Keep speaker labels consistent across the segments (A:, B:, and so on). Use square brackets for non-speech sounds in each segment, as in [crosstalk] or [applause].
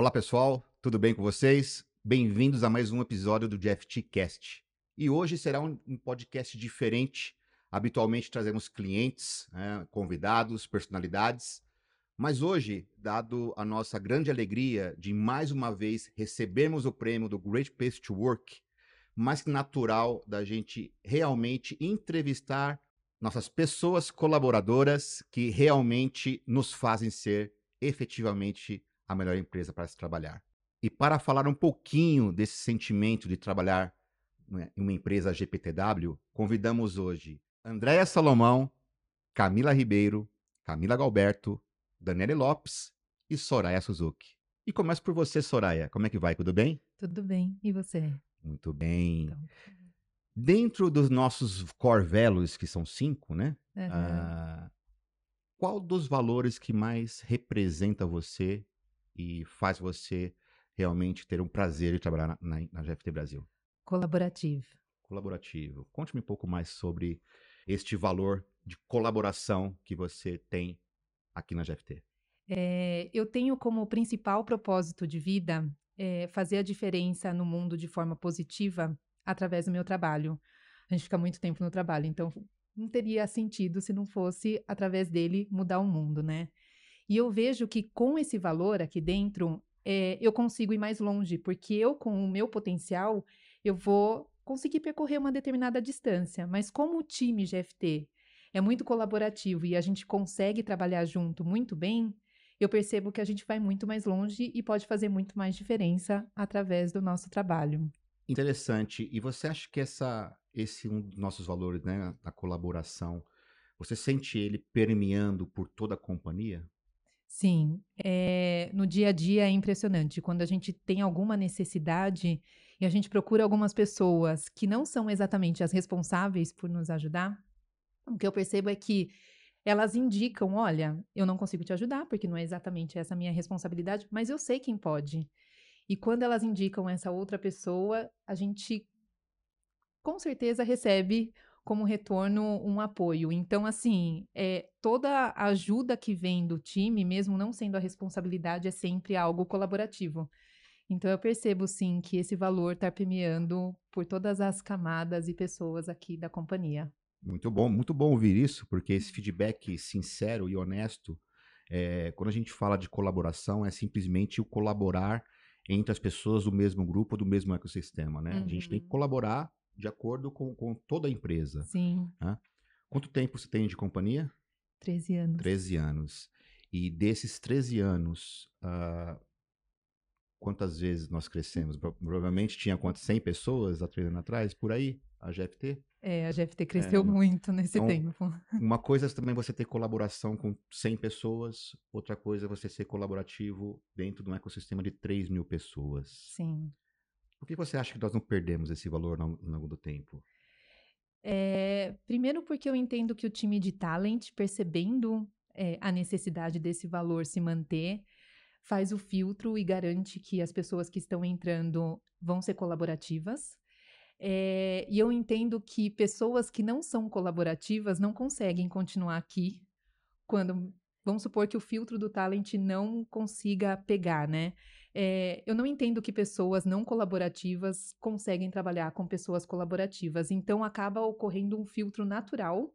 A: Olá pessoal, tudo bem com vocês? Bem-vindos a mais um episódio do GFT Cast. E hoje será um, um podcast diferente. Habitualmente trazemos clientes, né, convidados, personalidades. Mas hoje, dado a nossa grande alegria de mais uma vez recebermos o prêmio do Great Place to Work, mais que natural da gente realmente entrevistar nossas pessoas colaboradoras que realmente nos fazem ser efetivamente a melhor empresa para se trabalhar. E para falar um pouquinho desse sentimento de trabalhar né, em uma empresa GPTW, convidamos hoje Andréia Salomão, Camila Ribeiro, Camila Galberto, Daniele Lopes e Soraya Suzuki. E começo por você, Soraya. Como é que vai? Tudo bem?
B: Tudo bem. E você?
A: Muito bem. Então... Dentro dos nossos core values, que são cinco, né? Uhum. Uh, qual dos valores que mais representa você e faz você realmente ter um prazer de trabalhar na, na, na GFT Brasil?
B: Colaborativo.
A: Colaborativo. Conte-me um pouco mais sobre este valor de colaboração que você tem aqui na GFT.
B: É, eu tenho como principal propósito de vida é, fazer a diferença no mundo de forma positiva através do meu trabalho. A gente fica muito tempo no trabalho, então não teria sentido se não fosse através dele mudar o mundo, né? E eu vejo que com esse valor aqui dentro, é, eu consigo ir mais longe, porque eu, com o meu potencial, eu vou conseguir percorrer uma determinada distância. Mas como o time GFT é muito colaborativo e a gente consegue trabalhar junto muito bem, eu percebo que a gente vai muito mais longe e pode fazer muito mais diferença através do nosso trabalho.
A: Interessante. E você acha que essa, esse um dos nossos valores, né, a colaboração, você sente ele permeando por toda a companhia?
B: Sim, é, no dia a dia é impressionante. Quando a gente tem alguma necessidade e a gente procura algumas pessoas que não são exatamente as responsáveis por nos ajudar, o que eu percebo é que elas indicam: olha, eu não consigo te ajudar, porque não é exatamente essa minha responsabilidade, mas eu sei quem pode. E quando elas indicam essa outra pessoa, a gente com certeza recebe como retorno um apoio. Então, assim, é, toda ajuda que vem do time, mesmo não sendo a responsabilidade, é sempre algo colaborativo. Então, eu percebo sim que esse valor está permeando por todas as camadas e pessoas aqui da companhia.
A: Muito bom, muito bom ouvir isso, porque esse feedback sincero e honesto, é, quando a gente fala de colaboração, é simplesmente o colaborar entre as pessoas do mesmo grupo, do mesmo ecossistema, né? Uhum. A gente tem que uhum. colaborar de acordo com, com toda a empresa.
B: Sim.
A: Né? Quanto tempo você tem de companhia?
B: 13 anos.
A: 13 anos. E desses 13 anos, uh, quantas vezes nós crescemos? Provavelmente tinha quantas? 100 pessoas há 13 anos atrás, por aí, a GFT?
B: É, a GFT cresceu é, muito nesse então, tempo. [laughs]
A: Uma coisa é também você ter colaboração com 100 pessoas, outra coisa é você ser colaborativo dentro de um ecossistema de 3 mil pessoas.
B: Sim.
A: Por que você acha que nós não perdemos esse valor ao longo do tempo?
B: É, primeiro porque eu entendo que o time de talent, percebendo é, a necessidade desse valor se manter, faz o filtro e garante que as pessoas que estão entrando vão ser colaborativas. É, e eu entendo que pessoas que não são colaborativas não conseguem continuar aqui quando. Vamos supor que o filtro do talent não consiga pegar, né? É, eu não entendo que pessoas não colaborativas conseguem trabalhar com pessoas colaborativas. Então, acaba ocorrendo um filtro natural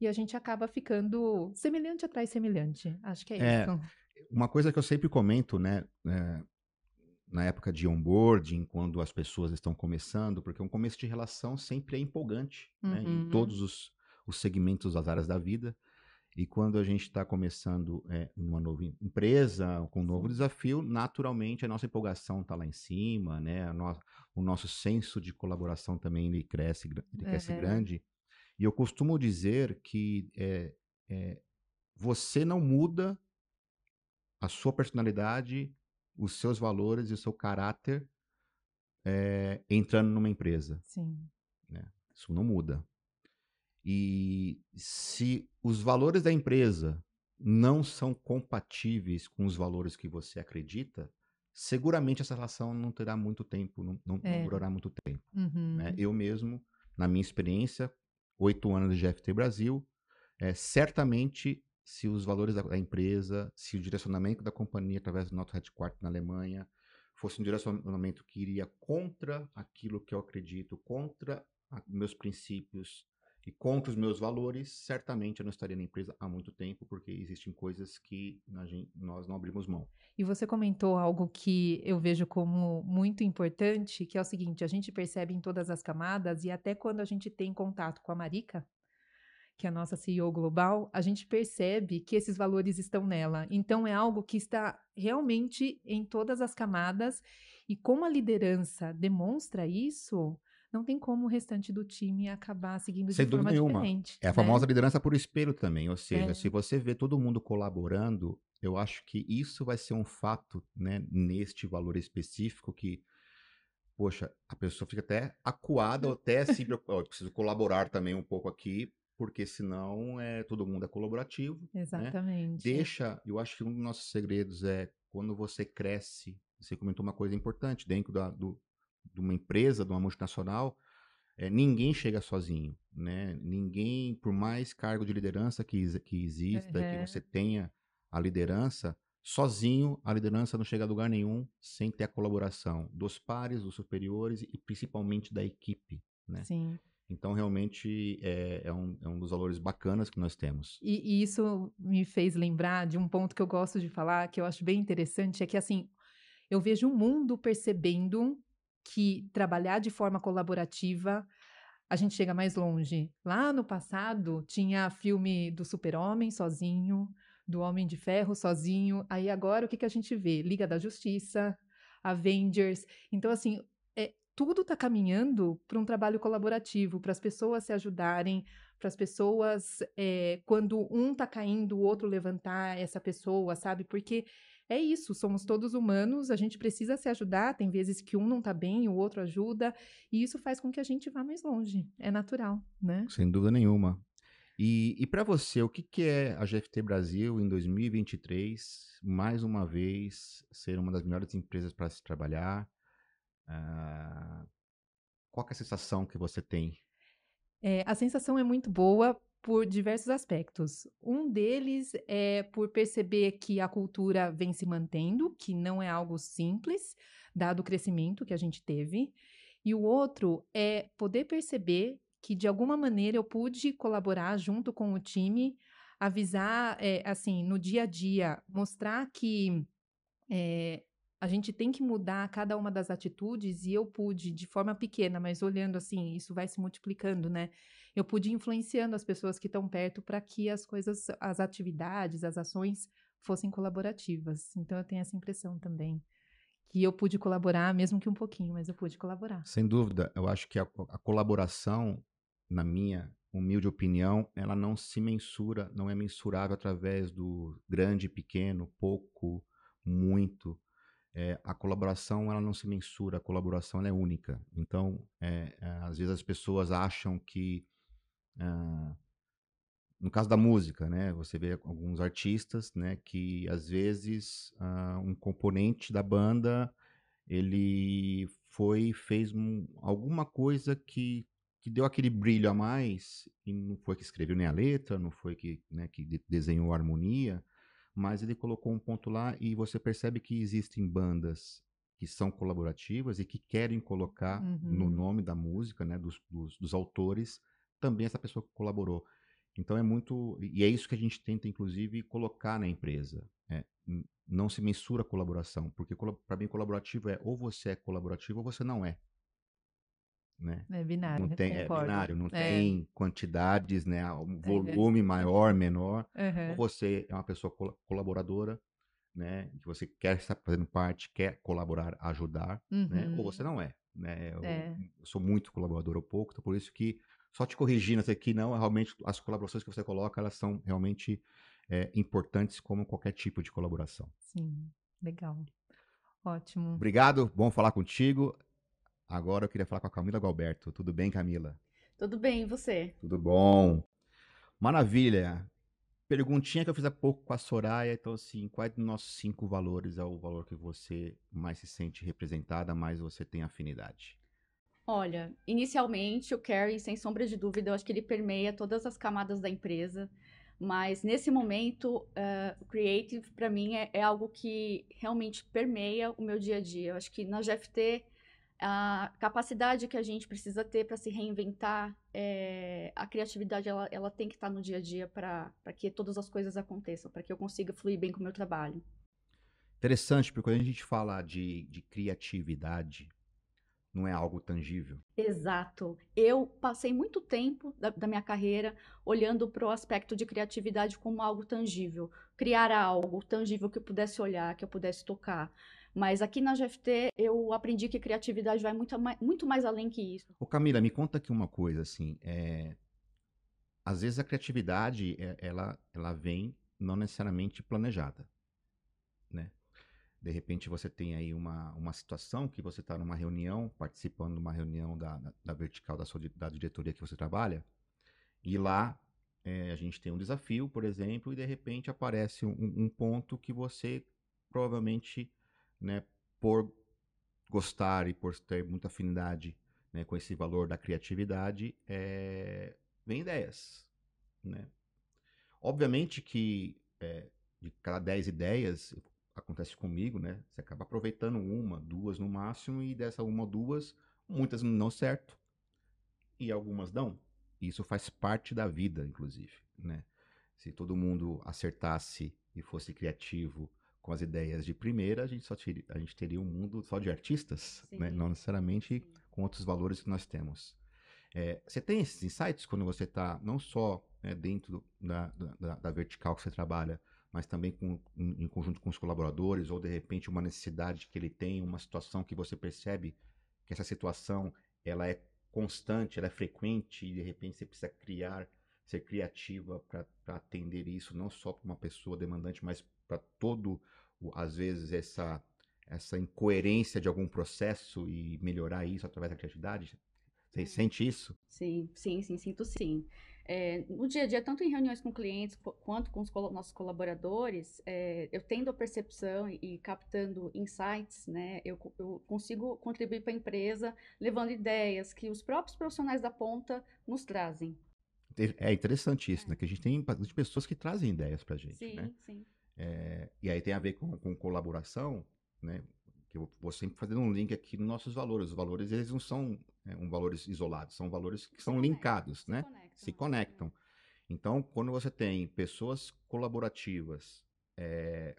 B: e a gente acaba ficando semelhante atrás semelhante. Acho que é, é isso.
A: Uma coisa que eu sempre comento, né? É, na época de onboarding, quando as pessoas estão começando, porque um começo de relação sempre é empolgante, uhum. né, em todos os, os segmentos das áreas da vida. E quando a gente está começando é, uma nova empresa, com um novo desafio, naturalmente a nossa empolgação está lá em cima, né? O nosso senso de colaboração também ele cresce, ele cresce uhum. grande. E eu costumo dizer que é, é, você não muda a sua personalidade, os seus valores e o seu caráter é, entrando numa empresa.
B: Sim.
A: Né? Isso não muda. E se os valores da empresa não são compatíveis com os valores que você acredita, seguramente essa relação não terá muito tempo, não, não, é. não durará muito tempo. Uhum. Né? Eu mesmo, na minha experiência, oito anos de GFT Brasil, é, certamente se os valores da, da empresa, se o direcionamento da companhia através do nosso headquarter na Alemanha fosse um direcionamento que iria contra aquilo que eu acredito, contra a, meus princípios e contra os meus valores, certamente eu não estaria na empresa há muito tempo, porque existem coisas que nós não abrimos mão.
B: E você comentou algo que eu vejo como muito importante, que é o seguinte: a gente percebe em todas as camadas, e até quando a gente tem contato com a Marica, que é a nossa CEO global, a gente percebe que esses valores estão nela. Então, é algo que está realmente em todas as camadas, e como a liderança demonstra isso, não tem como o restante do time acabar seguindo
A: Sem
B: de forma
A: nenhuma.
B: diferente.
A: É a
B: né?
A: famosa liderança por espelho também, ou seja,
B: É.
A: se você vê todo mundo colaborando, eu acho que isso vai ser um fato, né, neste valor específico que, poxa, a pessoa fica até acuada ou até [laughs] "Ó, eu preciso colaborar também um pouco aqui, porque senão é todo mundo é colaborativo,
B: Exatamente.
A: deixa, eu acho que um dos nossos segredos é quando você cresce, você comentou uma coisa importante, dentro da, do, de uma empresa, de uma multinacional, é, ninguém chega sozinho, né? Ninguém, por mais cargo de liderança que, que exista,
B: Uhum.
A: que você tenha a liderança, sozinho a liderança não chega a lugar nenhum sem ter a colaboração dos pares, dos superiores e principalmente da equipe, né?
B: Sim.
A: Então, realmente, é, é um, é um dos valores bacanas que nós temos.
B: E, e isso me fez lembrar de um ponto que eu gosto de falar, que eu acho bem interessante, é que assim, eu vejo o mundo percebendo que trabalhar de forma colaborativa a gente chega mais longe. Lá no passado tinha filme do Super-Homem sozinho, do Homem de Ferro sozinho. Aí agora o que, que a gente vê? Liga da Justiça, Avengers. Então, assim, é, tudo está caminhando para um trabalho colaborativo, para as pessoas se ajudarem, para as pessoas, é, quando um está caindo, o outro levantar essa pessoa, sabe? Porque é isso, somos todos humanos, a gente precisa se ajudar. Tem vezes que um não está bem, o outro ajuda, e isso faz com que a gente vá mais longe. É natural, né?
A: Sem dúvida nenhuma. E, e para você, o que, que é a GFT Brasil em 2023, mais uma vez, ser uma das melhores empresas para se trabalhar? Ah, qual é a sensação que você tem?
B: É, a sensação é muito boa por diversos aspectos. Um deles é por perceber que a cultura vem se mantendo, que não é algo simples, dado o crescimento que a gente teve. E o outro é poder perceber que, de alguma maneira, eu pude colaborar junto com o time, avisar, é, assim, no dia a dia, mostrar que é, a gente tem que mudar cada uma das atitudes e eu pude, de forma pequena, mas olhando assim, isso vai se multiplicando, né? Eu pude ir influenciando as pessoas que estão perto para que as coisas, as atividades, as ações fossem colaborativas. Então eu tenho essa impressão também. Que eu pude colaborar, mesmo que um pouquinho, mas eu pude colaborar.
A: Sem dúvida, eu acho que a, a colaboração, na minha humilde opinião, ela não se mensura, não é mensurável através do grande, pequeno, pouco, muito. É, a colaboração ela não se mensura, a colaboração é única. Então, é, é, às vezes as pessoas acham que, ah, no caso da música, né, você vê alguns artistas, né, que às vezes ah, um componente da banda ele foi fez um- alguma coisa que, que deu aquele brilho a mais e não foi que escreveu nem a letra, não foi que, né, que de- desenhou a harmonia, mas ele colocou um ponto lá e você percebe que existem bandas que são colaborativas e que querem colocar no
B: Uhum.
A: nome da música, né, dos, dos, dos autores, também essa pessoa que colaborou. Então é muito. E é isso que a gente tenta, inclusive, colocar na empresa. É, não se mensura a colaboração, porque para mim colaborativo é ou você é colaborativo ou você não é. Né?
B: É binário,
A: Não tem, é binário, não
B: É.
A: tem quantidades, né? Um
B: É.
A: volume maior, menor. Ou
B: Aham.
A: você é uma pessoa col- colaboradora, né? Que você quer estar fazendo parte, quer colaborar, ajudar, né? Ou
B: Uhum.
A: você não é, né? Eu,
B: É.
A: eu sou muito colaborador ou pouco, então por isso que só te corrigindo isso aqui, não, realmente as colaborações que você coloca, elas são realmente é, importantes como qualquer tipo de colaboração.
B: Sim, legal. Ótimo.
A: Obrigado, bom falar contigo. Agora eu queria falar com a Camila Galberto. Tudo bem, Camila?
C: Tudo bem, e você?
A: Tudo bom. Maravilha. Perguntinha que eu fiz há pouco com a Soraya. Então, assim, quais dos nossos cinco valores é o valor que você mais se sente representada, mais você tem afinidade?
C: Olha, inicialmente o Carrie, sem sombra de dúvida, eu acho que ele permeia todas as camadas da empresa, Mas nesse momento, uh, o creative para mim é, é, algo que realmente permeia o meu dia a dia. Eu acho que na GFT a capacidade que a gente precisa ter para se reinventar, é, a criatividade ela, ela tem que estar tá no dia a dia para que todas as coisas aconteçam, para que eu consiga fluir bem com o meu trabalho.
A: Interessante, porque quando a gente fala de, de criatividade, não é algo tangível.
C: Exato. Eu passei muito tempo da, da minha carreira olhando para o aspecto de criatividade como algo tangível. Criar algo tangível que eu pudesse olhar, que eu pudesse tocar. Mas aqui na GFT eu aprendi que criatividade vai muito, muito mais além que isso.
A: Ô Camila, me conta aqui uma coisa, assim, é... às vezes a criatividade, é, ela, ela vem não necessariamente planejada, né? De repente você tem aí uma, uma situação que você está numa reunião, participando de uma reunião da, da, vertical da, sua, da diretoria que você trabalha, e lá é, a gente tem um desafio, por exemplo, e de repente aparece um, um ponto que você provavelmente né, por gostar e por ter muita afinidade né, com esse valor da criatividade, é, vem ideias. Né? Obviamente que é, de cada 10 ideias, acontece comigo, né? Você acaba aproveitando uma, duas no máximo, e dessa uma ou duas, muitas não dão certo. E algumas dão. Isso faz parte da vida, inclusive, né? Se todo mundo acertasse e fosse criativo com as ideias de primeira, a gente só teria, a gente teria um mundo só de artistas, né? não necessariamente Sim. com outros valores que nós temos. É, você tem esses insights quando você está não só né, dentro da, da, da, vertical que você trabalha, mas também com, em, conjunto com os colaboradores, ou de repente uma necessidade que ele tem, uma situação que você percebe que essa situação ela é constante, ela é frequente, e de repente você precisa criar, ser criativa para atender isso, não só para uma pessoa demandante, mas para todo às vezes, essa, essa incoerência de algum processo e melhorar isso através da criatividade? Você é. sente isso?
C: Sim, sim, sim, sinto sim. É, no dia a dia, tanto em reuniões com clientes quanto com os nossos colaboradores, é, eu tendo a percepção e, e captando insights, né, eu, eu consigo contribuir para a empresa levando ideias que os próprios profissionais da ponta nos trazem.
A: É interessante isso, é. né? Que a gente tem bastante pessoas que trazem ideias para a gente,
C: sim,
A: né?
C: Sim, sim.
A: É, e aí tem a ver com, com colaboração, né? Que eu vou sempre fazendo um link aqui nos nossos valores. Os valores, eles não são é, um valores isolados, são valores que são linkados, né? Conectam, se conectam. Então, quando você tem pessoas colaborativas, é,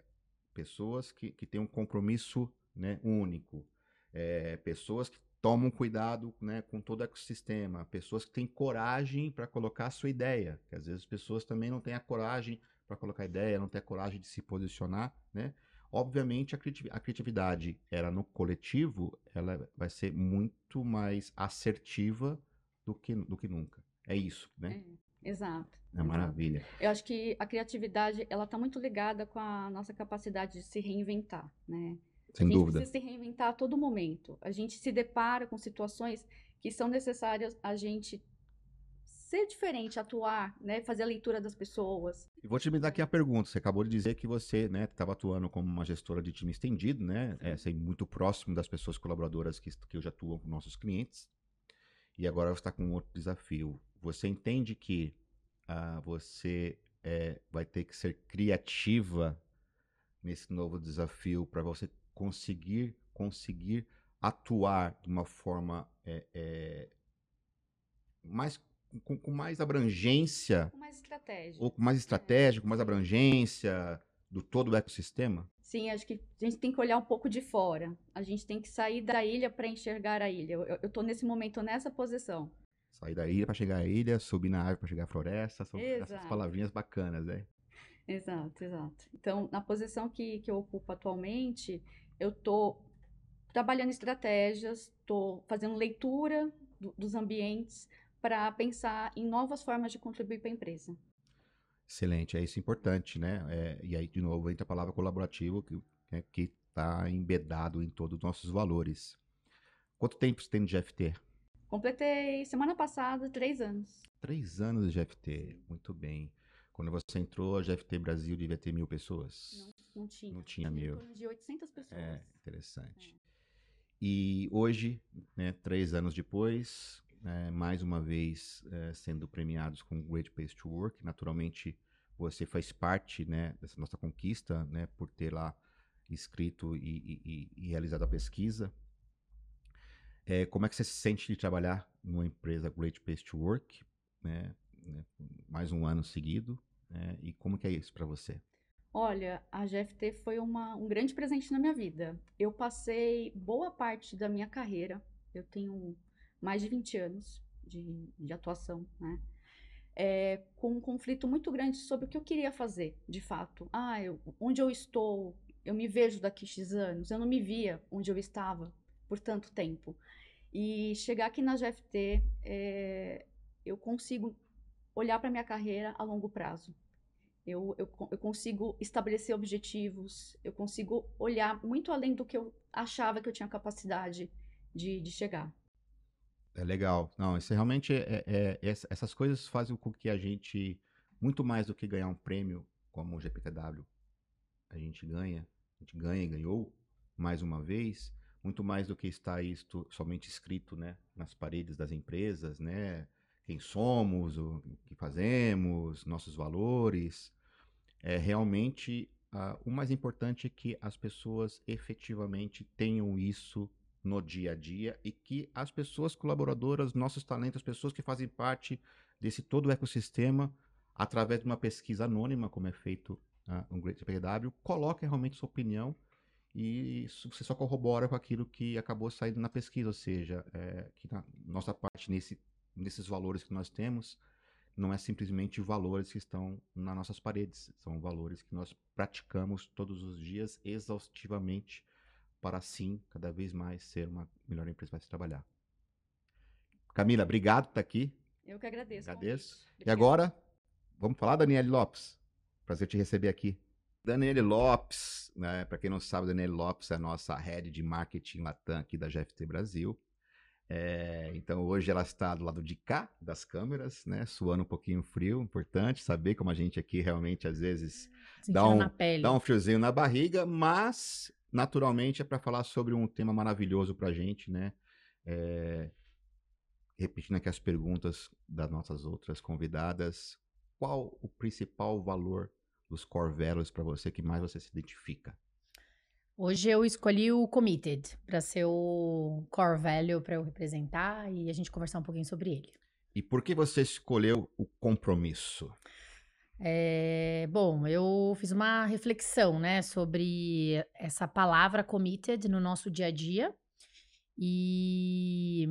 A: pessoas que, que têm um compromisso né, único, é, pessoas que tomam cuidado né, com todo o ecossistema, pessoas que têm coragem para colocar a sua ideia, que às vezes as pessoas também não têm a coragem para colocar ideia, não ter coragem de se posicionar, né? Obviamente a, criatividade era no coletivo, ela vai ser muito mais assertiva do que, do que nunca. É isso, né?
C: É, exato.
A: É maravilha.
C: Eu acho que a criatividade, ela está muito ligada com a nossa capacidade de se reinventar, né?
A: Sem
C: a gente
A: dúvida.
C: precisa se reinventar a todo momento. A gente se depara com situações que são necessárias a gente ser diferente, atuar, né, fazer a leitura das pessoas.
A: E vou te me dar aqui a pergunta. Você acabou de dizer que você, né, estava atuando como uma gestora de time estendido, né, é, ser muito próximo das pessoas colaboradoras que, que hoje atuam com nossos clientes. E agora você está com outro desafio. Você entende que uh, você é, vai ter que ser criativa nesse novo desafio para você conseguir conseguir atuar de uma forma é, é, mais com, com, mais abrangência.
C: Com mais estratégia.
A: Ou com mais estratégia, com mais abrangência do todo o ecossistema?
C: Sim, acho que a gente tem que olhar um pouco de fora. A gente tem que sair da ilha para enxergar a ilha. Eu estou nesse momento nessa posição.
A: Sair da ilha para chegar à ilha, subir na árvore para chegar à floresta. São exato. essas palavrinhas bacanas, né?
C: Exato, exato. Então, na posição que, que eu ocupo atualmente, eu estou trabalhando estratégias, estou fazendo leitura do, dos ambientes, para pensar em novas formas de contribuir para a empresa.
A: Excelente, é isso importante, né? É, e aí, de novo, entra a palavra colaborativo, que né, está embedado em todos os nossos valores. Quanto tempo você tem de GFT?
C: Completei semana passada três anos.
A: Três anos de GFT, muito bem. Quando você entrou, a GFT Brasil devia ter mil pessoas?
C: Não, não tinha.
A: Não tinha mil. Em
C: torno de 800 pessoas.
A: É, interessante. É. E hoje, né, três anos depois, é, mais uma vez é, sendo premiados com Great Place to Work, naturalmente você faz parte, né, dessa nossa conquista, né, por ter lá escrito e, e, e realizado a pesquisa. É, como é que você se sente de trabalhar numa empresa Great Place to Work, né, né mais um ano seguido, né, e como que é isso para você?
C: Olha, a GFT foi uma, um grande presente na minha vida. Eu passei boa parte da minha carreira, eu tenho mais de 20 anos de, de atuação, né? É, com um conflito muito grande sobre o que eu queria fazer, de fato. Ah, eu, onde eu estou, eu me vejo daqui X anos, eu não me via onde eu estava por tanto tempo. E chegar aqui na GFT, é, eu consigo olhar para minha carreira a longo prazo. Eu, eu, eu, consigo estabelecer objetivos, eu consigo olhar muito além do que eu achava que eu tinha capacidade de, de chegar.
A: É legal. Não, isso realmente é, é, é, essas coisas fazem com que a gente, muito mais do que ganhar um prêmio como o GPTW, a gente ganha, a gente ganha e ganhou mais uma vez, muito mais do que está isto somente escrito, né, nas paredes das empresas, né, quem somos, o que fazemos, nossos valores, é, realmente uh, o mais importante é que as pessoas efetivamente tenham isso no dia a dia e que as pessoas colaboradoras, nossos talentos, as pessoas que fazem parte desse todo o ecossistema, através de uma pesquisa anônima, como é feito uh, no Great PW, coloquem realmente sua opinião e isso você só corrobora com aquilo que acabou saindo na pesquisa, ou seja, é, que na nossa parte nesse, nesses valores que nós temos, não é simplesmente valores que estão nas nossas paredes, são valores que nós praticamos todos os dias exaustivamente para assim cada vez mais ser uma melhor empresa para se trabalhar. Camila, obrigado por estar aqui.
C: Eu que agradeço.
A: Agradeço. E agora, vamos falar, Daniele Lopes. Prazer te receber aqui. Daniele Lopes, né? Para quem não sabe, Daniele Lopes é a nossa head de marketing Latam aqui da GFT Brasil. É, então hoje ela está do lado de cá das câmeras, né? Suando um pouquinho frio, importante saber como a gente aqui realmente às vezes dá um, dá um friozinho na barriga, mas naturalmente é para falar sobre um tema maravilhoso para a gente, né? É, repetindo aqui as perguntas das nossas outras convidadas, qual o principal valor dos core values para você que mais você se identifica?
D: Hoje eu escolhi o Committed para ser o core value para eu representar e a gente conversar um pouquinho sobre ele.
A: E por que você escolheu o compromisso?
D: É, bom, eu fiz uma reflexão, né, sobre essa palavra committed no nosso dia a dia e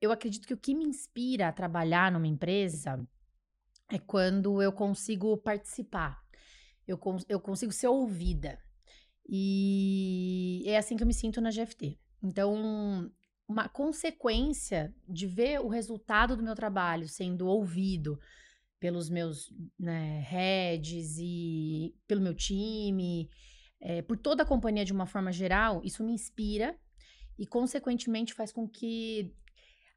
D: eu acredito que o que me inspira a trabalhar numa empresa é quando eu consigo participar, eu, cons eu consigo ser ouvida. E é assim que eu me sinto na GFT. Então, uma consequência de ver o resultado do meu trabalho sendo ouvido pelos meus né, heads e pelo meu time, é, por toda a companhia de uma forma geral, isso me inspira e, consequentemente, faz com que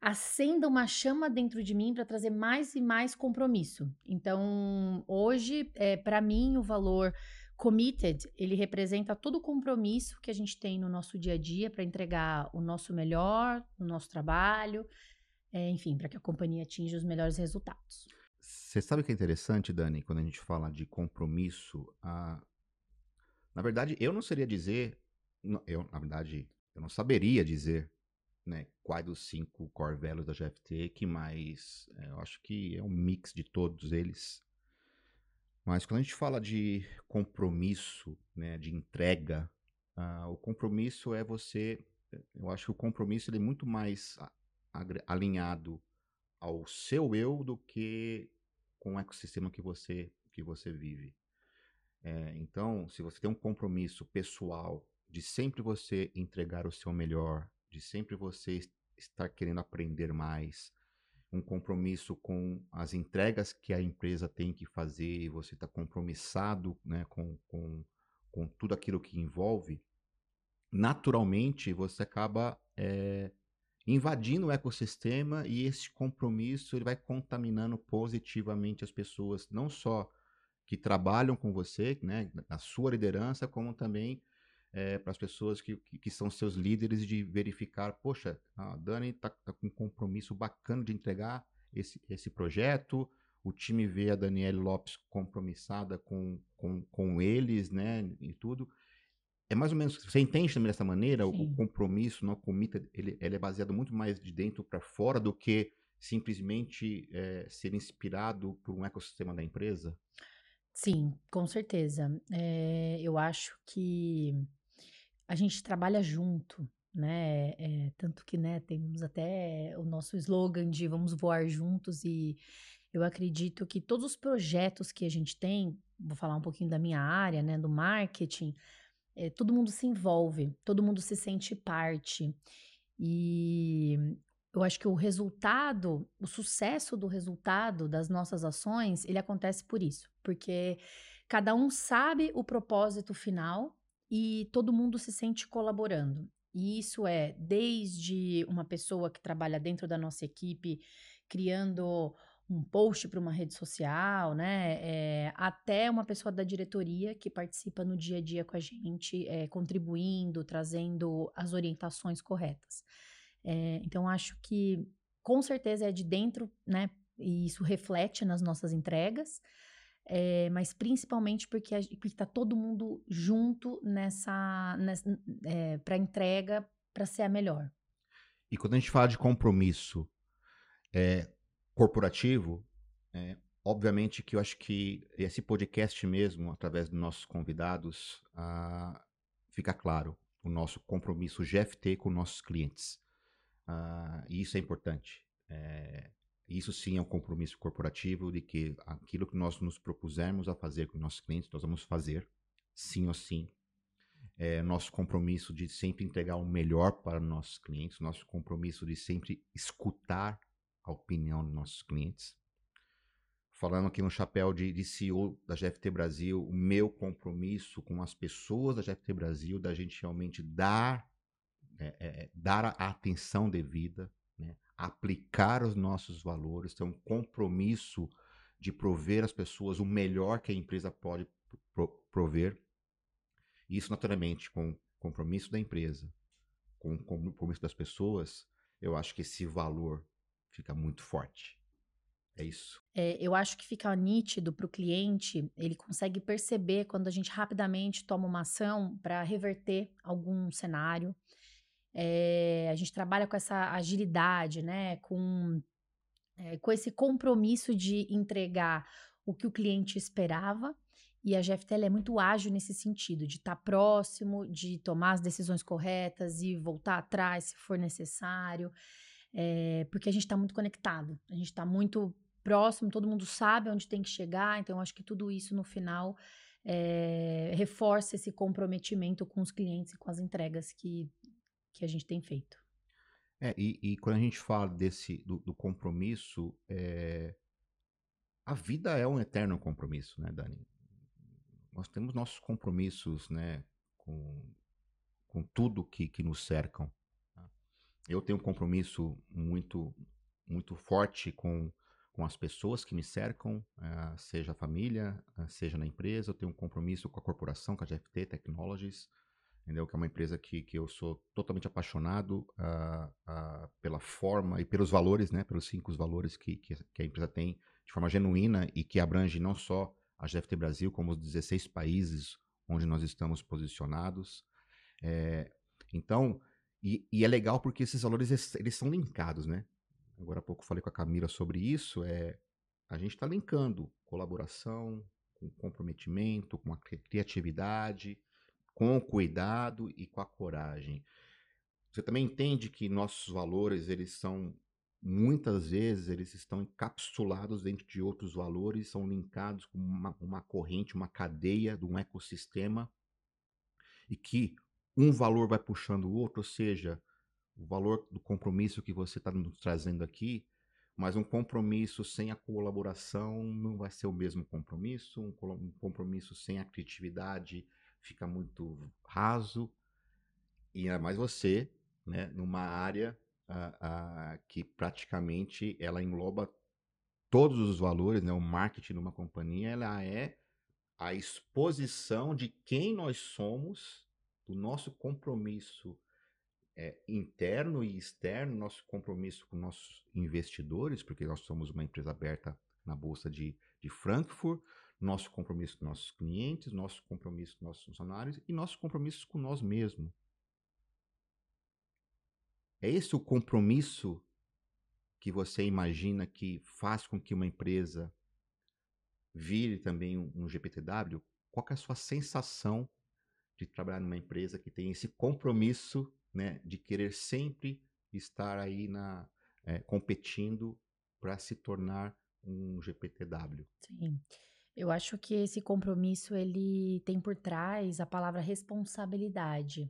D: acenda uma chama dentro de mim para trazer mais e mais compromisso. Então, hoje, é, para mim, o valor Committed, ele representa todo o compromisso que a gente tem no nosso dia a dia para entregar o nosso melhor no nosso trabalho, é, enfim, para que a companhia atinja os melhores resultados.
A: Você sabe o que é interessante, Dani, quando a gente fala de compromisso? A... Na verdade, eu não seria dizer, eu, na verdade, eu não saberia dizer né, quais dos cinco core values da GFT que mais, é, eu acho que é um mix de todos eles mas quando a gente fala de compromisso, né, de entrega, uh, o compromisso é você. Eu acho que o compromisso ele é muito mais alinhado ao seu eu do que com o ecossistema que você, que você vive. É, então, se você tem um compromisso pessoal de sempre você entregar o seu melhor, de sempre você estar querendo aprender mais, um compromisso com as entregas que a empresa tem que fazer, você está compromissado né, com, com, com tudo aquilo que envolve, naturalmente você acaba é, invadindo o ecossistema e esse compromisso ele vai contaminando positivamente as pessoas, não só que trabalham com você, né, na sua liderança, como também é, para as pessoas que, que, são seus líderes de verificar, poxa, a Dani está tá com um compromisso bacana de entregar esse, esse projeto, o time vê a Daniele Lopes compromissada com, com, com eles, né, e tudo. É mais ou menos, você entende também dessa maneira, o, o compromisso, não comita, ele, ele é baseado muito mais de dentro para fora do que simplesmente é, ser inspirado por um ecossistema da empresa?
D: Sim, com certeza. É, eu acho que a gente trabalha junto, né? É, tanto que, né, temos até o nosso slogan de vamos voar juntos e eu acredito que todos os projetos que a gente tem, vou falar um pouquinho da minha área, né, do marketing, é, todo mundo se envolve, todo mundo se sente parte. E eu acho que o resultado, o sucesso do resultado das nossas ações, ele acontece por isso, porque cada um sabe o propósito final e todo mundo se sente colaborando. E isso é desde uma pessoa que trabalha dentro da nossa equipe, criando um post para uma rede social, né? É, até uma pessoa da diretoria que participa no dia a dia com a gente, é, contribuindo, trazendo as orientações corretas. É, então, acho que com certeza é de dentro, né? E isso reflete nas nossas entregas, é, mas principalmente porque está todo mundo junto nessa, nessa é, para entrega para ser a melhor.
A: E quando a gente fala de compromisso, é, corporativo, é, obviamente que eu acho que esse podcast mesmo, através dos nossos convidados, ah, fica claro o nosso compromisso GFT com nossos clientes. Ah, e isso é importante. É, isso sim é um compromisso corporativo de que aquilo que nós nos propusermos a fazer com nossos clientes, nós vamos fazer, sim ou sim. É, nosso compromisso de sempre entregar o melhor para nossos clientes, nosso compromisso de sempre escutar a opinião dos nossos clientes. Falando aqui no chapéu de, de CEO da GFT Brasil, o meu compromisso com as pessoas da GFT Brasil, da gente realmente dar, é, é, dar a atenção devida, né? aplicar os nossos valores, ter um compromisso de prover às pessoas o melhor que a empresa pode pro prover. Isso, naturalmente, com compromisso da empresa, com o compromisso das pessoas, eu acho que esse valor fica muito forte. É isso.
D: É, eu acho que fica nítido para o cliente, ele consegue perceber quando a gente rapidamente toma uma ação para reverter algum cenário. É, a gente trabalha com essa agilidade, né? Com, é, com esse compromisso de entregar o que o cliente esperava. E a GFTL é muito ágil nesse sentido, de estar tá próximo, de tomar as decisões corretas e voltar atrás se for necessário é, porque a gente está muito conectado, a gente está muito próximo, todo mundo sabe onde tem que chegar, então acho que tudo isso no final é, reforça esse comprometimento com os clientes e com as entregas que, que a gente tem feito.
A: É, e, e quando a gente fala desse do, do compromisso, é, a vida é um eterno compromisso, né, Dani? Nós temos nossos compromissos, né, com, com tudo que, que nos cercam eu tenho um compromisso muito, muito forte com, com as pessoas que me cercam, uh, seja a família, uh, seja na empresa. Eu tenho um compromisso com a corporação, com a GFT Technologies, entendeu? que é uma empresa que, que eu sou totalmente apaixonado uh, pela forma e pelos valores, né? pelos cinco valores que, que, que, a empresa tem de forma genuína e que abrange não só a GFT Brasil, como os 16 países onde nós estamos posicionados. É, então, e, e, é legal porque esses valores eles são linkados, né? Agora há pouco falei com a Camila sobre isso. É, a gente está linkando colaboração, com comprometimento, com a criatividade, com cuidado e com a coragem. Você também entende que nossos valores eles são muitas vezes eles estão encapsulados dentro de outros valores, são linkados com uma, uma corrente, uma cadeia de um ecossistema e que um valor vai puxando o outro, ou seja, o valor do compromisso que você está nos trazendo aqui, mas um compromisso sem a colaboração não vai ser o mesmo compromisso, um compromisso sem a criatividade fica muito raso, e ainda mais você, né, numa área uh, uh, que praticamente ela engloba todos os valores, né, o marketing numa companhia, ela é a exposição de quem nós somos do nosso compromisso é, interno e externo, nosso compromisso com nossos investidores, porque nós somos uma empresa aberta na Bolsa de, de Frankfurt, nosso compromisso com nossos clientes, nosso compromisso com nossos funcionários e nossos compromissos com nós mesmos. É esse o compromisso que você imagina que faz com que uma empresa vire também um, GPTW? Qual é a sua sensação de trabalhar numa empresa que tem esse compromisso né, de querer sempre estar aí na, é, competindo para se tornar um GPTW?
D: Sim. Eu acho que esse compromisso ele tem por trás a palavra responsabilidade.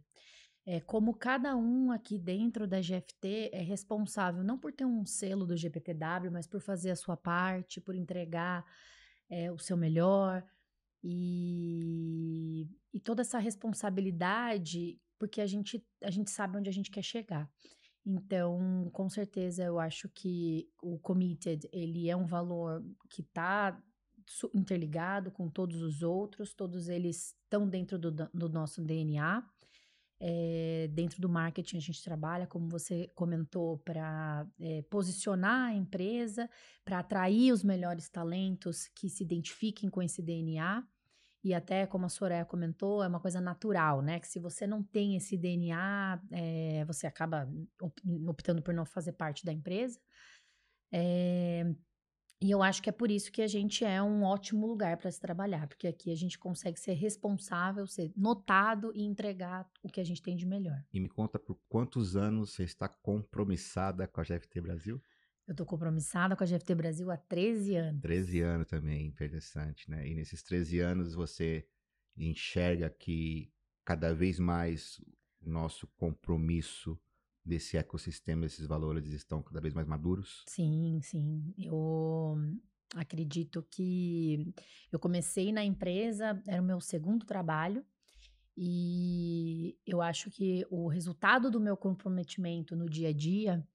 D: É, como cada um aqui dentro da GFT é responsável não por ter um selo do GPTW, mas por fazer a sua parte, por entregar é, o seu melhor e, e toda essa responsabilidade, porque a gente, a gente sabe onde a gente quer chegar. Então, com certeza, eu acho que o committed ele é um valor que está interligado com todos os outros, todos eles estão dentro do, do nosso DNA. É, dentro do marketing, a gente trabalha, como você comentou, para é, posicionar a empresa, para atrair os melhores talentos que se identifiquem com esse DNA. E até, como a Soraya comentou, é uma coisa natural, né? Que se você não tem esse DNA, é, você acaba optando por não fazer parte da empresa. E eu acho que é por isso que a gente é um ótimo lugar para se trabalhar, porque aqui a gente consegue ser responsável, ser notado e entregar o que a gente tem de melhor.
A: E me conta por quantos anos você está compromissada com a GFT Brasil?
D: Eu estou compromissada com a GFT Brasil há 13 anos.
A: 13 anos também, interessante, né? E nesses 13 anos você enxerga que cada vez mais o nosso compromisso desse ecossistema, esses valores estão cada vez mais maduros?
D: Sim, sim. Eu acredito que eu comecei na empresa, era o meu segundo trabalho, e eu acho que o resultado do meu comprometimento no dia a dia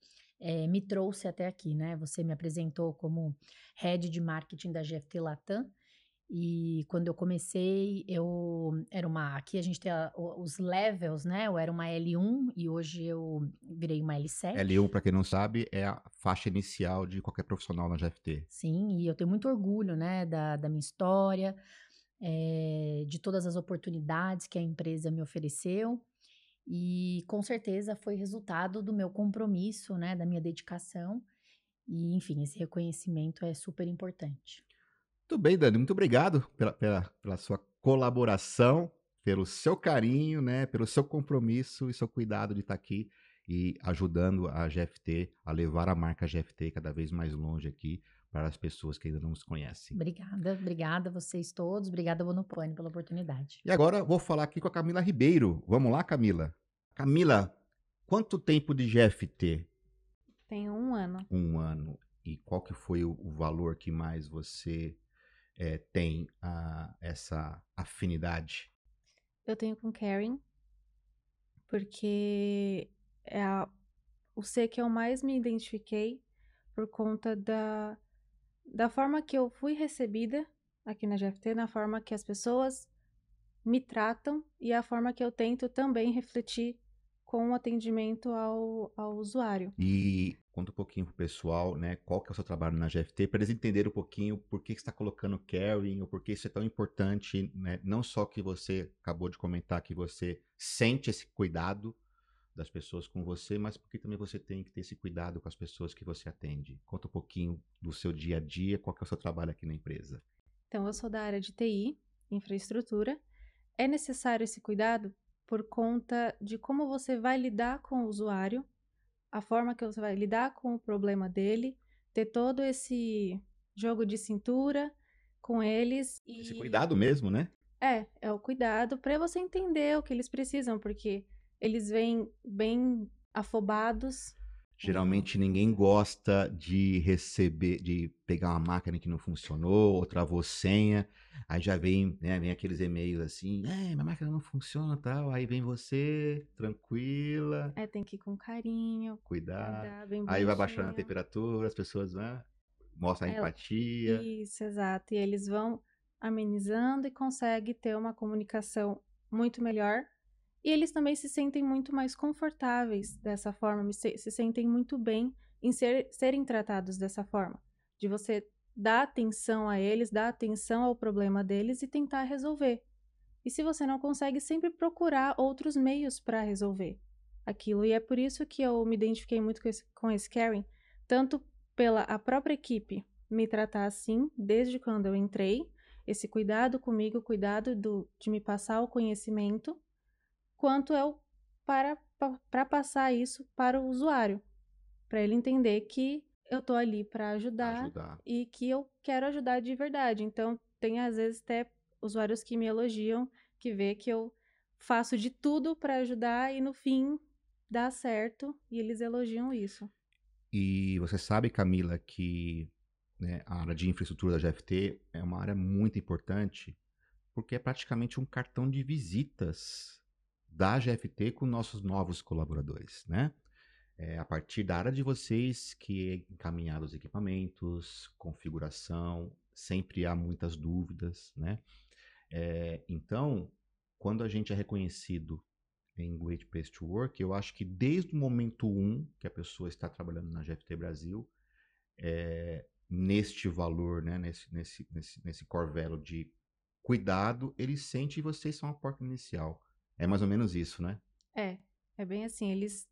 D: é, me trouxe até aqui, né? Você me apresentou como head de marketing da GFT Latam, e quando eu comecei, eu era uma. Aqui a gente tem a, os levels, né? Eu era uma L1 e hoje eu virei uma L7.
A: L1, para quem não sabe, é a faixa inicial de qualquer profissional na GFT.
D: Sim, e eu tenho muito orgulho, né, da, da minha história, é, de todas as oportunidades que a empresa me ofereceu. E com certeza foi resultado do meu compromisso, né, da minha dedicação. E, enfim, esse reconhecimento é super importante.
A: Muito bem, Dani, muito obrigado pela, pela, pela, sua colaboração, pelo seu carinho, né, pelo seu compromisso e seu cuidado de estar aqui e ajudando a GFT a levar a marca GFT cada vez mais longe aqui para as pessoas que ainda não nos conhecem.
D: Obrigada, obrigada a vocês todos, obrigada Bonopane pela oportunidade.
A: E agora vou falar aqui com a Camila Ribeiro. Vamos lá, Camila? Camila, quanto tempo de GFT?
E: Tenho um ano.
A: Um ano. E qual que foi o, o valor que mais você é, tem a, essa afinidade?
E: Eu tenho com Karen, porque é a, o C que eu mais me identifiquei por conta da, da forma que eu fui recebida aqui na GFT, na forma que as pessoas me tratam e a forma que eu tento também refletir com o atendimento ao, ao usuário.
A: E conta um pouquinho pro pessoal, né, qual que é o seu trabalho na GFT, para eles entenderem um pouquinho por que, você está colocando caring, ou por que isso é tão importante, né, não só que você acabou de comentar que você sente esse cuidado das pessoas com você, mas porque também você tem que ter esse cuidado com as pessoas que você atende. Conta um pouquinho do seu dia a dia, qual que é o seu trabalho aqui na empresa.
E: Então, eu sou da área de TI, infraestrutura. É necessário esse cuidado por conta de como você vai lidar com o usuário, a forma que você vai lidar com o problema dele, ter todo esse jogo de cintura com eles.
A: E... Esse cuidado mesmo, né?
E: É, é o cuidado para você entender o que eles precisam, porque eles vêm bem afobados
A: Geralmente ninguém gosta de receber, de pegar uma máquina que não funcionou, ou travou senha, aí já vem, né, vem aqueles e-mails assim, é, minha máquina não funciona tal, aí vem você, tranquila.
E: É, tem que ir com carinho,
A: cuidar, cuidar aí vai baixando a temperatura, as pessoas né, mostram a é, empatia.
E: Isso, exato, e eles vão amenizando e conseguem ter uma comunicação muito melhor e eles também se sentem muito mais confortáveis dessa forma, se, se sentem muito bem em ser, serem tratados dessa forma. De você dar atenção a eles, dar atenção ao problema deles e tentar resolver. E se você não consegue, sempre procurar outros meios para resolver aquilo. E é por isso que eu me identifiquei muito com esse, com esse caring, tanto pela a própria equipe me tratar assim desde quando eu entrei, esse cuidado comigo, cuidado do, de me passar o conhecimento, quanto eu para, para passar isso para o usuário, para ele entender que eu tô ali para ajudar,
A: Ajudar.
E: e que eu quero ajudar de verdade. Então, tem às vezes até usuários que me elogiam, que vê que eu faço de tudo para ajudar e no fim dá certo e eles elogiam isso.
A: E você sabe, Camila, que né, a área de infraestrutura da GFT é uma área muito importante, porque é praticamente um cartão de visitas da GFT com nossos novos colaboradores, né? É a partir da área de vocês que é encaminhar os equipamentos, configuração, sempre há muitas dúvidas, né? É, então, quando a gente é reconhecido em Great Place to Work, eu acho que desde o momento 1 um, que a pessoa está trabalhando na GFT Brasil, é, neste valor, né, nesse, nesse, nesse, nesse core value de cuidado, ele sente que vocês são a porta inicial. É mais ou menos isso, né?
E: É, é bem assim, eles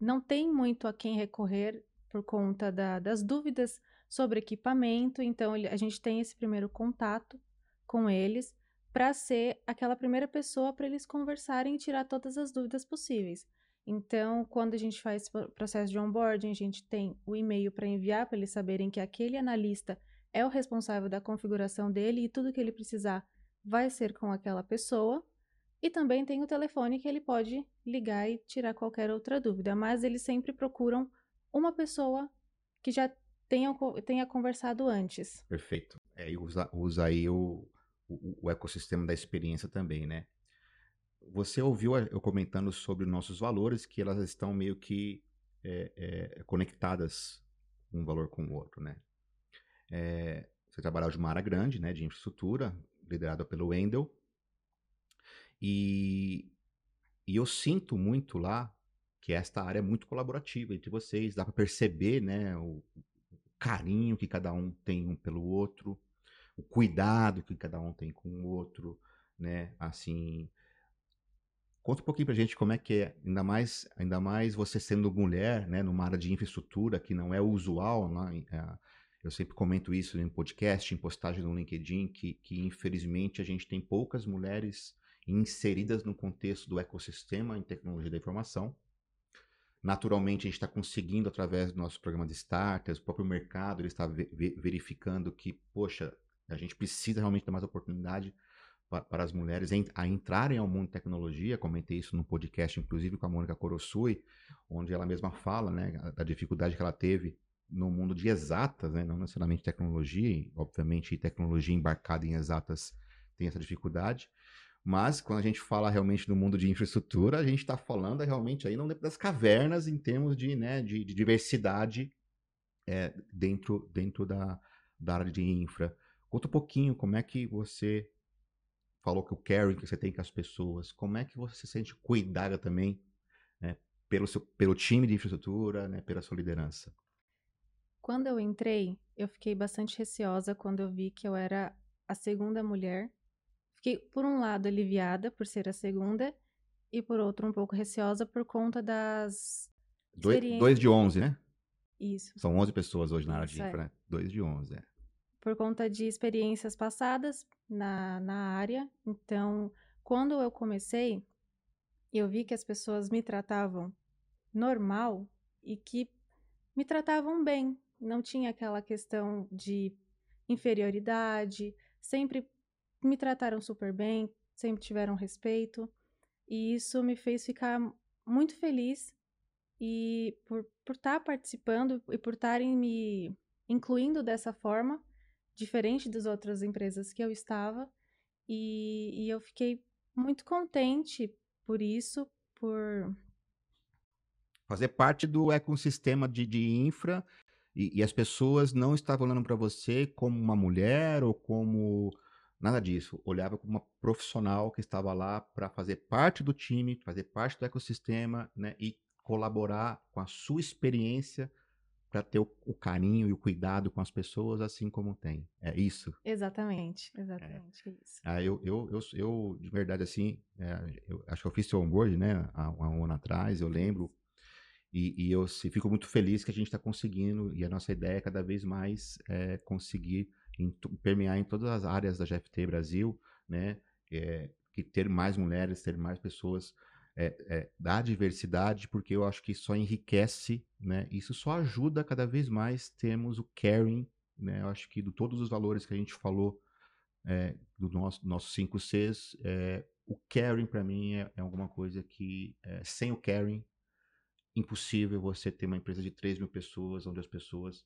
E: não têm muito a quem recorrer por conta da, das dúvidas sobre equipamento, então ele, a gente tem esse primeiro contato com eles para ser aquela primeira pessoa para eles conversarem e tirar todas as dúvidas possíveis. Então, quando a gente faz o processo de onboarding, a gente tem o e-mail para enviar para eles saberem que aquele analista é o responsável da configuração dele e tudo que ele precisar vai ser com aquela pessoa. E também tem o telefone que ele pode ligar e tirar qualquer outra dúvida, mas eles sempre procuram uma pessoa que já tenha, tenha conversado antes.
A: Perfeito. É, usa, usa aí o, o, o ecossistema da experiência também, né? Você ouviu eu comentando sobre nossos valores, que elas estão meio que é, é, conectadas um valor com o outro, né? É, você trabalhava de uma área grande, né, de infraestrutura, liderada pelo Wendel, e, e eu sinto muito lá que esta área é muito colaborativa entre vocês, dá para perceber, né, o, o carinho que cada um tem um pelo outro, o cuidado que cada um tem com o outro, né? Assim, conta um pouquinho pra gente como é que é, ainda mais, ainda mais você sendo mulher, né, numa área de infraestrutura que não é usual, né? Eu sempre comento isso em podcast, em postagem no LinkedIn, que, que infelizmente a gente tem poucas mulheres inseridas no contexto do ecossistema em tecnologia da informação. Naturalmente, a gente está conseguindo, através do nosso programa de starters, o próprio mercado está verificando que, poxa, a gente precisa realmente dar mais oportunidade para, as mulheres a entrarem ao mundo de tecnologia. Comentei isso no podcast, inclusive, com a Mônica Korosui, onde ela mesma fala né, da dificuldade que ela teve no mundo de exatas, né, não necessariamente tecnologia, obviamente tecnologia embarcada em exatas tem essa dificuldade. Mas quando a gente fala realmente do mundo de infraestrutura, a gente está falando realmente aí não das cavernas em termos de, né, de, de diversidade é, dentro, dentro da, da área de infra. Conta um pouquinho como é que você falou que o caring que você tem com as pessoas, como é que você se sente cuidada também né, pelo, seu, pelo time de infraestrutura, né, pela sua liderança?
E: Quando eu entrei, eu fiquei bastante receosa quando eu vi que eu era a segunda mulher. Fiquei, por um lado, aliviada por ser a segunda, e por outro, um pouco receosa por conta das.
A: Dois, dois de onze, né?
E: Isso.
A: São onze pessoas hoje na área de
E: é.
A: infra, né? Dois de onze, é.
E: por conta de experiências passadas na, na área. Então, quando eu comecei, eu vi que as pessoas me tratavam normal e que me tratavam bem. Não tinha aquela questão de inferioridade, sempre me trataram super bem, sempre tiveram respeito. E isso me fez ficar muito feliz e por por estar participando e por estarem me incluindo dessa forma, diferente das outras empresas que eu estava, e, e eu fiquei muito contente por isso, por
A: Fazer parte do ecossistema de, de infra e, e as pessoas não estavam olhando para você como uma mulher ou como nada disso. Olhava como uma profissional que estava lá para fazer parte do time, fazer parte do ecossistema né, e colaborar com a sua experiência para ter o, o, carinho e o cuidado com as pessoas assim como tem. É isso?
E: Exatamente, exatamente é. isso.
A: Ah, eu, eu, eu, eu, de verdade, assim, é, eu, acho que eu fiz seu onboard, né, há, há um ano atrás, eu lembro, e, e eu fico muito feliz que a gente está conseguindo, e a nossa ideia é cada vez mais é, conseguir em, permear em todas as áreas da GFT Brasil, né, é, que ter mais mulheres, ter mais pessoas é, é, da diversidade, porque eu acho que só enriquece, né? Isso só ajuda cada vez mais termos o caring, né? Eu acho que de todos os valores que a gente falou é, do nosso nossos 5 Cs, é, o caring para mim é, é, alguma coisa que é, sem o caring impossível você ter uma empresa de 3 mil pessoas, onde as pessoas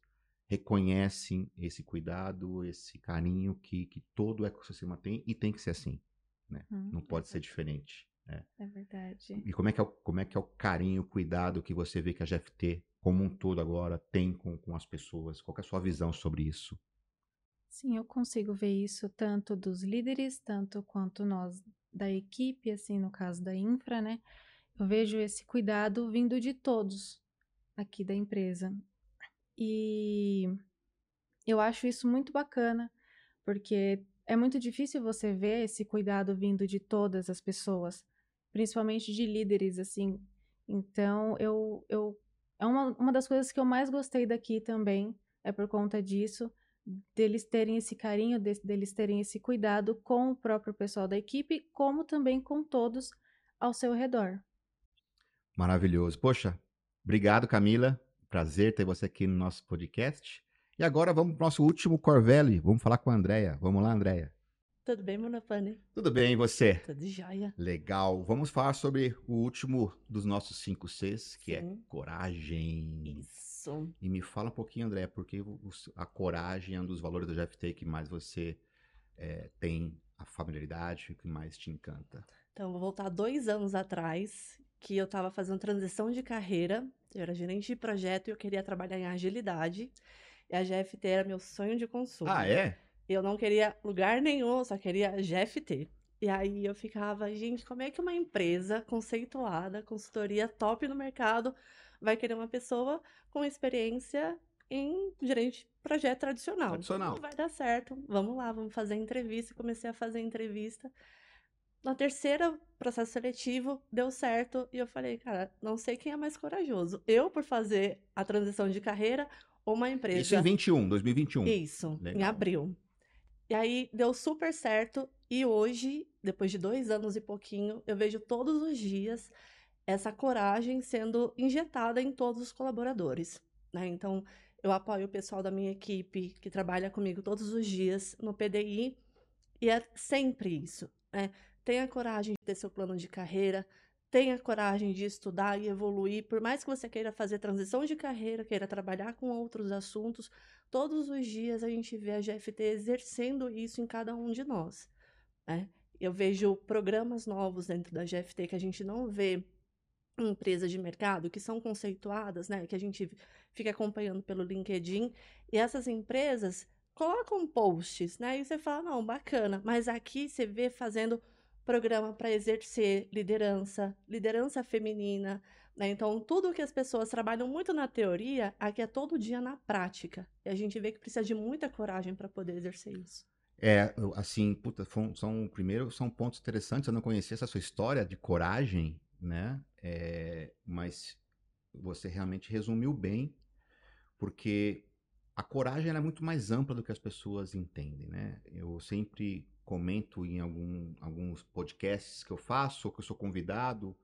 A: reconhecem esse cuidado, esse carinho que, que todo o ecossistema tem e tem que ser assim, né? Hum, Não pode ser diferente.
E: É. é verdade.
A: E como é, que é o, como é que é o carinho, o cuidado que você vê que a GFT, como um todo agora, tem com, com as pessoas? Qual é a sua visão sobre isso?
E: Sim, eu consigo ver isso tanto dos líderes, tanto quanto nós da equipe, assim, no caso da infra, né? Eu vejo esse cuidado vindo de todos aqui da empresa. E eu acho isso muito bacana, porque é muito difícil você ver esse cuidado vindo de todas as pessoas principalmente de líderes, assim. Então, eu, eu é uma, uma das coisas que eu mais gostei daqui também, é por conta disso, deles terem esse carinho, de, deles terem esse cuidado com o próprio pessoal da equipe, como também com todos ao seu redor.
A: Maravilhoso. Poxa, obrigado, Camila. Prazer ter você aqui no nosso podcast. E agora vamos para o nosso último Corvelli. Vamos falar com a Andrea. Vamos lá, Andrea.
F: Tudo bem, Monopane?
A: Tudo bem, e você?
F: Tudo jóia.
A: Legal. Vamos falar sobre o último dos nossos cinco Cs, que é Sim. é coragem.
F: Isso.
A: E me fala um pouquinho, André, porque a coragem é um dos valores do GFT que mais você é, tem a familiaridade, que mais te encanta.
F: Então, vou voltar dois anos atrás, que eu estava fazendo transição de carreira. Eu era gerente de projeto e eu queria trabalhar em agilidade. E a GFT era meu sonho de consumo.
A: Ah, é?
F: Eu não queria lugar nenhum, só queria GFT. E aí eu ficava, gente, como é que uma empresa conceituada, consultoria top no mercado, vai querer uma pessoa com experiência em gerente de projeto tradicional?
A: Tradicional.
F: Não vai dar certo. Vamos lá, vamos fazer entrevista. Comecei a fazer entrevista. Na terceira processo seletivo, deu certo. E eu falei, cara, não sei quem é mais corajoso. Eu por fazer a transição de carreira ou uma empresa.
A: Isso em 21, 2021.
F: Isso, Legal. em abril. E aí deu super certo. E hoje, depois de dois anos e pouquinho, eu vejo todos os dias essa coragem sendo injetada em todos os colaboradores. Né? Então, eu apoio o pessoal da minha equipe que trabalha comigo todos os dias no PDI. E é sempre isso. Né? Tenha coragem de ter seu plano de carreira, tenha coragem de estudar e evoluir, por mais que você queira fazer transição de carreira, queira trabalhar com outros assuntos, todos os dias a gente vê a GFT exercendo isso em cada um de nós. Né? Eu vejo programas novos dentro da GFT que a gente não vê em empresas de mercado que são conceituadas, né, que a gente fica acompanhando pelo LinkedIn, e essas empresas colocam posts, né, e você fala, não, bacana, mas aqui você vê fazendo programa para exercer liderança, liderança feminina. Né? Então, tudo que as pessoas trabalham muito na teoria, aqui é todo dia na prática. E a gente vê que precisa de muita coragem para poder exercer isso.
A: É, assim, puta, são, primeiro, são pontos interessantes. Eu não conhecia essa sua história de coragem, né? É, mas você realmente resumiu bem, porque a coragem é muito mais ampla do que as pessoas entendem, né? Eu sempre comento em algum, alguns podcasts que eu faço, ou que eu sou convidado,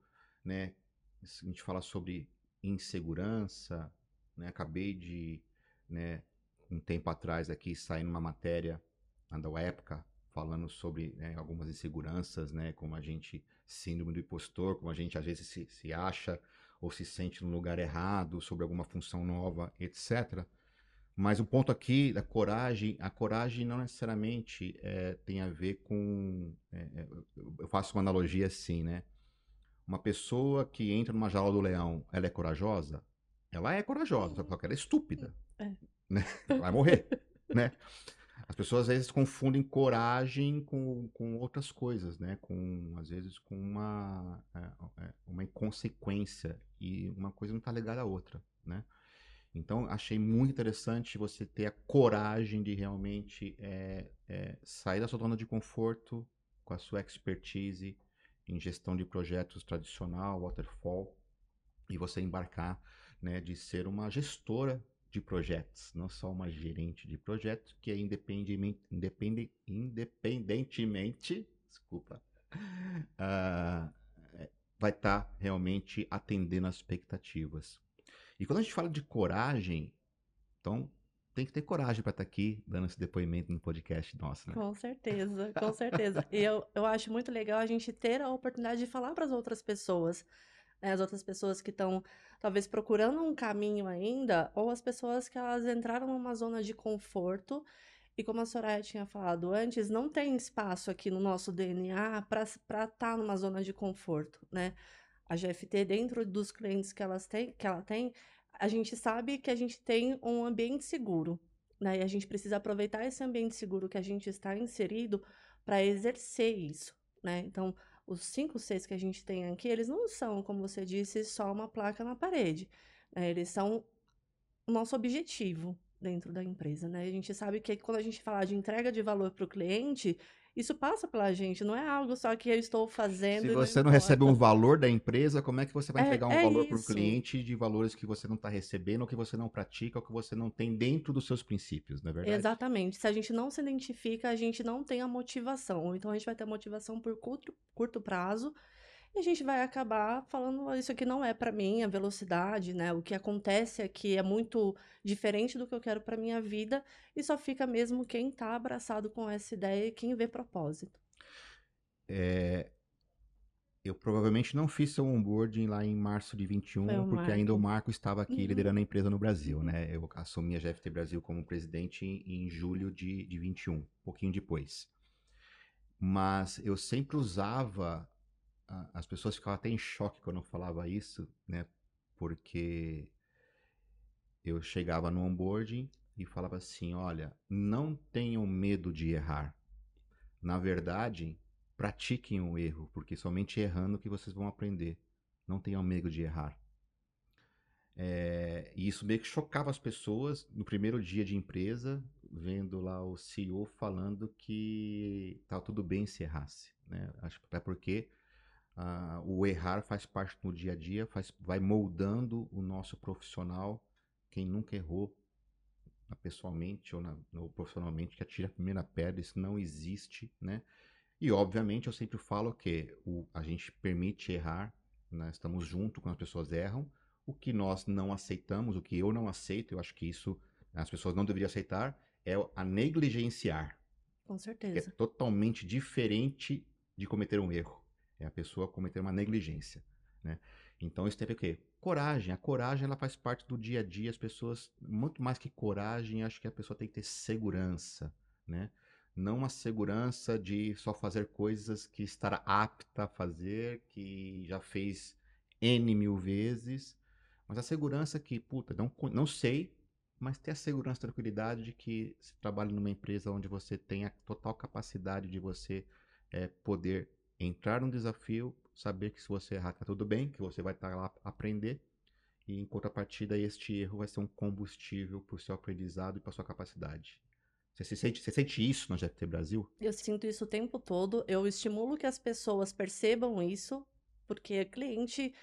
A: né? A gente fala sobre insegurança, né? Acabei de, né, um tempo atrás aqui, sair numa matéria da época falando sobre né, algumas inseguranças, né? Como a gente, síndrome do impostor, como a gente às vezes se, se acha ou se sente no lugar errado, sobre alguma função nova, etc. Mas o ponto aqui da coragem, a coragem não necessariamente é, tem a ver com. É, eu faço uma analogia assim, né? Uma pessoa que entra numa jaula do leão, ela é corajosa? Ela é corajosa, só que ela é estúpida. É. [laughs] Né? Vai morrer, né? As pessoas às vezes confundem coragem com, com outras coisas, né? Com, às vezes com uma, uma inconsequência. E uma coisa não está ligada à outra, né? Então, achei muito interessante você ter a coragem de realmente é, é, sair da sua zona de conforto com a sua expertise em gestão de projetos tradicional, waterfall, e você embarcar né, de ser uma gestora de projetos, não só uma gerente de projetos, que é independentemente, independente, independentemente desculpa, uh, vai estar tá realmente atendendo às expectativas. E quando a gente fala de coragem, então tem que ter coragem para estar tá aqui dando esse depoimento no podcast nosso, né?
F: Com certeza, com certeza. e eu, eu acho muito legal a gente ter a oportunidade de falar para as outras pessoas, né? as outras pessoas que estão talvez procurando um caminho ainda, ou as pessoas que elas entraram numa zona de conforto e como a Soraya tinha falado antes, não tem espaço aqui no nosso DNA para estar tá numa zona de conforto, né? A GFT, dentro dos clientes que, elas têm, que ela tem, a gente sabe que a gente tem um ambiente seguro, né? E a gente precisa aproveitar esse ambiente seguro que a gente está inserido para exercer isso, né? Então, os cinco Cs que a gente tem aqui, eles não são, como você disse, só uma placa na parede. Né? Eles são o nosso objetivo, dentro da empresa, né? A gente sabe que quando a gente fala de entrega de valor para o cliente, isso passa pela gente, não é algo só que eu estou fazendo.
A: Se você não, não recebe um valor da empresa, como é que você vai é, entregar um
F: é
A: valor para o cliente de valores que você não está recebendo, ou que você não pratica, ou que você não tem dentro dos seus princípios, não é verdade?
F: Exatamente. Se a gente não se identifica, a gente não tem a motivação. Então a gente vai ter motivação por curto, curto prazo e a gente vai acabar falando isso aqui não é para mim, a velocidade, né? O que acontece aqui é muito diferente do que eu quero para minha vida e só fica mesmo quem está abraçado com essa ideia e quem vê propósito.
A: É, eu provavelmente não fiz seu onboarding lá em março de 21, porque Marco. ainda o Marco estava aqui uhum. liderando a empresa no Brasil, né? Eu assumi a GFT Brasil como presidente em, em julho de, de 21, um pouquinho depois. Mas eu sempre usava as pessoas ficavam até em choque quando eu falava isso, né? Porque eu chegava no onboarding e falava assim: olha, não tenham medo de errar. Na verdade, pratiquem o erro, porque somente errando que vocês vão aprender. Não tenham medo de errar. É, e isso meio que chocava as pessoas no primeiro dia de empresa, vendo lá o CEO falando que tá tudo bem se errasse. Né? Acho até porque Uh, o errar faz parte do dia a dia, faz, vai moldando o nosso profissional. Quem nunca errou pessoalmente ou, na, ou profissionalmente, que atira a primeira pedra, isso não existe, né? E, obviamente, eu sempre falo que o, a gente permite errar, né? estamos junto quando as pessoas erram. O que nós não aceitamos, o que eu não aceito, eu acho que isso as pessoas não deveriam aceitar, é a negligenciar.
F: Com certeza.
A: é totalmente diferente de cometer um erro. É a pessoa cometer uma negligência, né? Então isso a com o quê? Coragem. A coragem ela faz parte do dia a dia. As pessoas, muito mais que coragem, acho que a pessoa tem que ter segurança, né? Não uma segurança de só fazer coisas que estará apta a fazer, que já fez N mil vezes, mas a segurança que, puta, não, não sei, mas ter a segurança, a tranquilidade de que se trabalha numa empresa onde você tem a total capacidade de você é, poder entrar num desafio, saber que se você errar tá tudo bem, que você vai estar tá lá aprender e em contrapartida este erro vai ser um combustível para o seu aprendizado e para sua capacidade. Você sente, você sente isso no GFT Brasil?
F: Eu sinto isso o tempo todo. Eu estimulo que as pessoas percebam isso, porque cliente,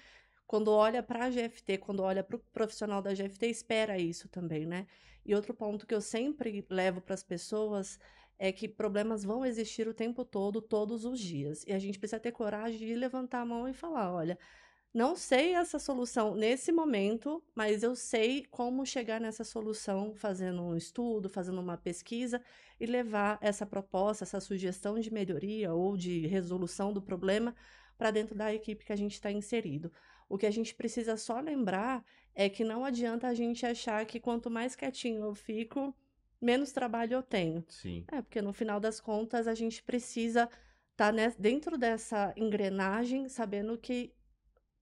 F: quando olha para a GFT, quando olha para o profissional da GFT, espera isso também, né? E outro ponto que eu sempre levo para as pessoas é que problemas vão existir o tempo todo, todos os dias. E a gente precisa ter coragem de levantar a mão e falar: olha, não sei essa solução nesse momento, mas eu sei como chegar nessa solução fazendo um estudo, fazendo uma pesquisa e levar essa proposta, essa sugestão de melhoria ou de resolução do problema para dentro da equipe que a gente está inserido. O que a gente precisa só lembrar é que não adianta a gente achar que quanto mais quietinho eu fico, menos trabalho eu tenho.
A: Sim.
F: É, porque no final das contas a gente precisa estar tá dentro dessa engrenagem, sabendo que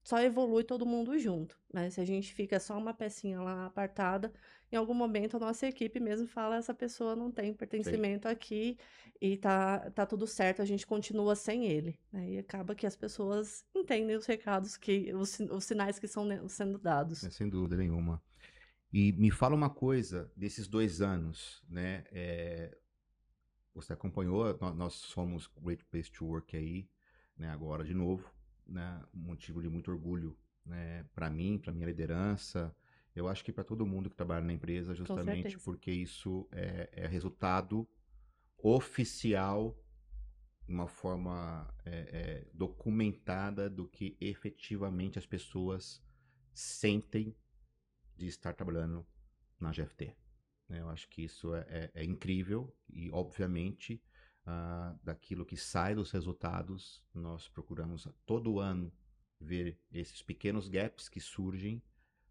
F: só evolui todo mundo junto, né? Se a gente fica só uma pecinha lá apartada, em algum momento a nossa equipe mesmo fala essa pessoa não tem pertencimento Sim. aqui e tá, tá tudo certo, a gente continua sem ele, né? E acaba que as pessoas entendem os recados que os, os sinais que são sendo dados.
A: É, sem dúvida nenhuma. E me fala uma coisa desses dois anos, né? É, você acompanhou, nós, somos Great Place to Work aí, né? Agora de novo, né? Um motivo de muito orgulho, né? Para mim, para minha liderança, eu acho que para todo mundo que trabalha na empresa, justamente porque isso é, é resultado oficial, uma forma é, é, documentada do que efetivamente as pessoas sentem de estar trabalhando na GFT. né? Eu acho que isso é, é- é incrível e, obviamente, ah, daquilo que sai dos resultados, nós procuramos todo ano ver esses pequenos gaps que surgem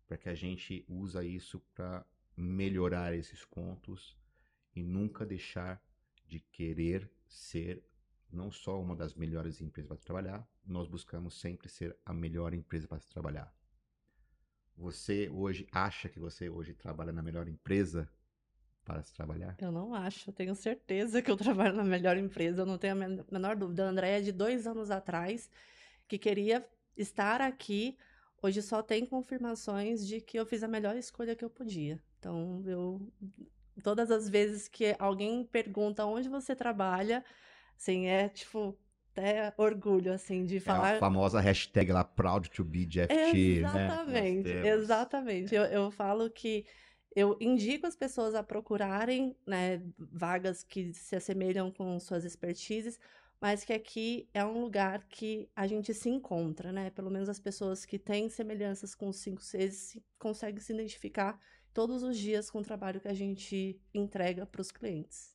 A: para que a gente usa isso para melhorar esses pontos e nunca deixar de querer ser não só uma das melhores empresas para trabalhar, nós buscamos sempre ser a melhor empresa para trabalhar. Você hoje acha que você hoje trabalha na melhor empresa para se trabalhar?
F: Eu não acho, eu tenho certeza que eu trabalho na melhor empresa, eu não tenho a men- menor dúvida. A Andréia, de dois anos atrás, que queria estar aqui, hoje só tem confirmações de que eu fiz a melhor escolha que eu podia. Então, eu. Todas as vezes que alguém pergunta onde você trabalha, assim, é tipo, até orgulho, assim, de
A: É a
F: falar.
A: famosa hashtag lá, proud to be né?
F: Exatamente,
A: temos.
F: exatamente. Eu, eu falo que eu indico as pessoas a procurarem, né, vagas que se assemelham com suas expertises, mas que aqui é um lugar que a gente se encontra, né? Pelo menos as pessoas que têm semelhanças com os 5 Cs se- conseguem se identificar todos os dias com o trabalho que a gente entrega para os clientes.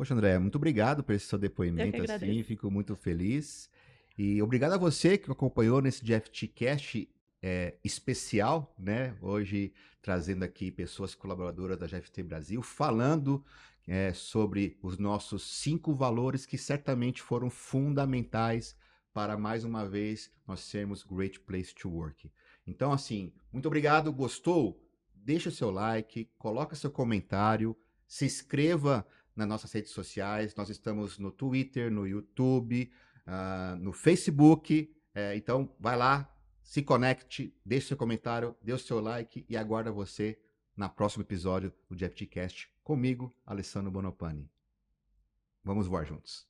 A: Poxa, André, muito obrigado por esse seu depoimento, assim, fico muito feliz. E obrigado a você que acompanhou nesse GFT Cast é, especial, né? Hoje trazendo aqui pessoas colaboradoras da GFT Brasil, falando é, sobre os nossos cinco valores que certamente foram fundamentais para, mais uma vez, nós sermos Great Place to Work. Então, assim, muito obrigado. Gostou? Deixa o seu like, coloca seu comentário, se inscreva nas nossas redes sociais. Nós estamos no Twitter, no YouTube, ah, no Facebook. É, então, vai lá, se conecte, deixe seu comentário, dê o seu like e aguarda você na próximo episódio do GFTcast comigo, Alessandro Bonopani. Vamos voar juntos.